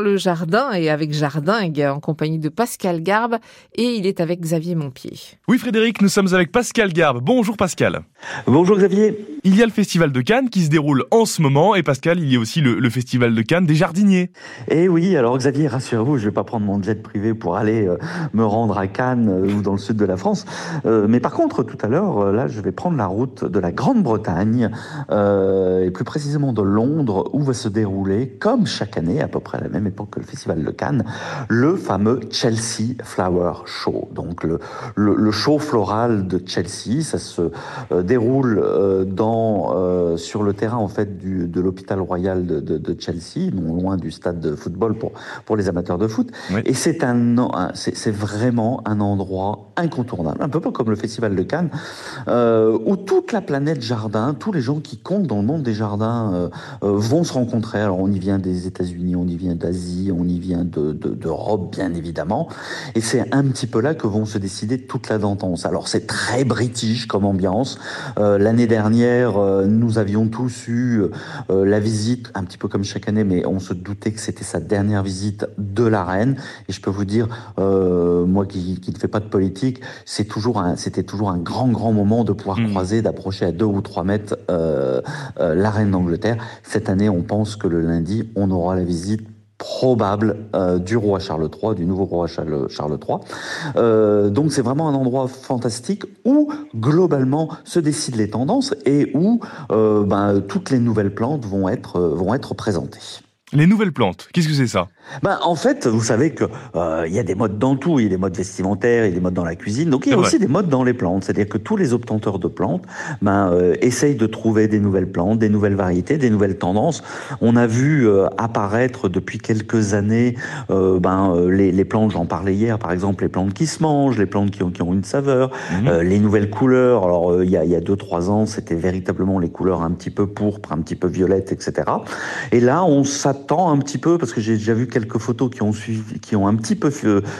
le jardin et avec Jardingue en compagnie de Pascal Garbe et il est avec Xavier Montpied. Oui Frédéric, nous sommes avec Pascal Garbe. Bonjour Pascal. Bonjour Xavier. Il y a le festival de Cannes qui se déroule en ce moment et Pascal, il y a aussi le, festival de Cannes des jardiniers. Eh oui, alors Xavier, rassurez-vous, je vais pas prendre mon jet privé pour aller euh, me rendre à Cannes euh, ou dans le sud de la France. Euh, mais par contre, tout à l'heure, là, je vais prendre la route de la Grande-Bretagne et plus précisément de Londres où va se dérouler, comme chaque année, à peu près la même époque que le Festival de Cannes, le fameux Chelsea Flower Show. Donc le, le, show floral de Chelsea, ça se euh, déroule euh, dans, euh, sur le terrain en fait du, de l'hôpital royal de, de, de, Chelsea, non loin du stade de football pour, pour les amateurs de foot. Et c'est un, c'est vraiment un endroit incontournable, un peu comme le Festival de Cannes, où toute la planète jardin, tous les gens qui comptent dans le monde des jardins vont se rencontrer. Alors on y vient des États-Unis, on y vient d'Asie on y vient d'Europe de, bien évidemment, et c'est un petit peu là que vont se décider toute la tendance. Alors c'est très british comme ambiance. Euh, l'année dernière, euh, nous avions tous eu euh, la visite, un petit peu comme chaque année, mais on se doutait que c'était sa dernière visite de la reine. Et je peux vous dire, moi qui, ne fais pas de politique, c'est toujours c'était toujours un grand grand moment de pouvoir mmh. croiser, d'approcher à deux ou trois mètres la reine d'Angleterre. Cette année, on pense que le lundi, on aura la visite probable euh, du roi Charles III, du nouveau roi Charles, Charles III. Euh, donc c'est vraiment un endroit fantastique où globalement se décident les tendances et où euh, ben, toutes les nouvelles plantes vont être, vont être présentées. Les nouvelles plantes, qu'est-ce que c'est ça? Ben, En fait, vous savez que euh, il y a des modes dans tout. Il y a des modes vestimentaires, il y a des modes dans la cuisine. Donc il y a aussi des modes dans les plantes. C'est-à-dire que tous les obtenteurs de plantes ben, euh, essayent de trouver des nouvelles plantes, des nouvelles variétés, des nouvelles tendances. On a vu euh, apparaître depuis quelques années euh, ben, euh, les, les, plantes, j'en parlais hier, par exemple, les plantes qui se mangent, les plantes qui ont, qui ont une saveur, mhm. les nouvelles couleurs. Alors il y a, il y a deux, trois ans, c'était véritablement les couleurs un petit peu pourpres, un petit peu violettes, etc. Et là, on s'attend attend un petit peu, parce que j'ai déjà vu quelques photos qui ont, suivi, qui ont un petit peu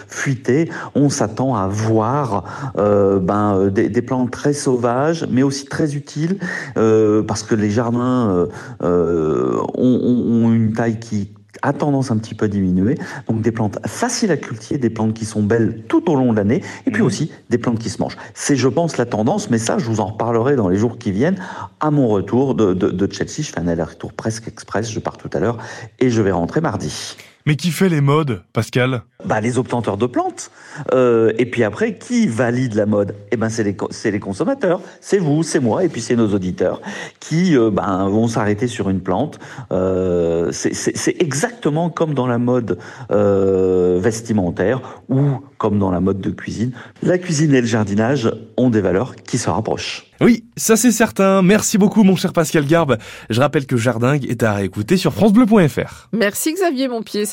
fuité, on s'attend à voir euh, ben, des, des, plantes très sauvages, mais aussi très utiles, euh, parce que les jardins euh, euh ont, ont une taille qui a tendance un petit peu à diminuer. Donc des plantes faciles à cultiver, des plantes qui sont belles tout au long de l'année, et puis mmh. aussi des plantes qui se mangent. C'est, je pense, la tendance, mais ça, je vous en reparlerai dans les jours qui viennent. À mon retour de, de, de Chelsea, je fais un aller-retour presque express, je pars tout à l'heure, et je vais rentrer mardi. Mais qui fait les modes, Pascal? Bah, Les obtenteurs de plantes. Euh, et puis après, qui valide la mode? Eh ben, c'est les, les consommateurs. C'est vous, c'est moi, et puis c'est nos auditeurs qui ben, vont s'arrêter sur une plante. Euh, c'est exactement comme dans la mode euh, vestimentaire ou comme dans la mode de cuisine. La cuisine et le jardinage ont des valeurs qui se rapprochent. Oui, ça c'est certain. Merci beaucoup mon cher Pascal Garbe. Je rappelle que Jardingue est à réécouter sur francebleu.fr. Merci Xavier Montpied.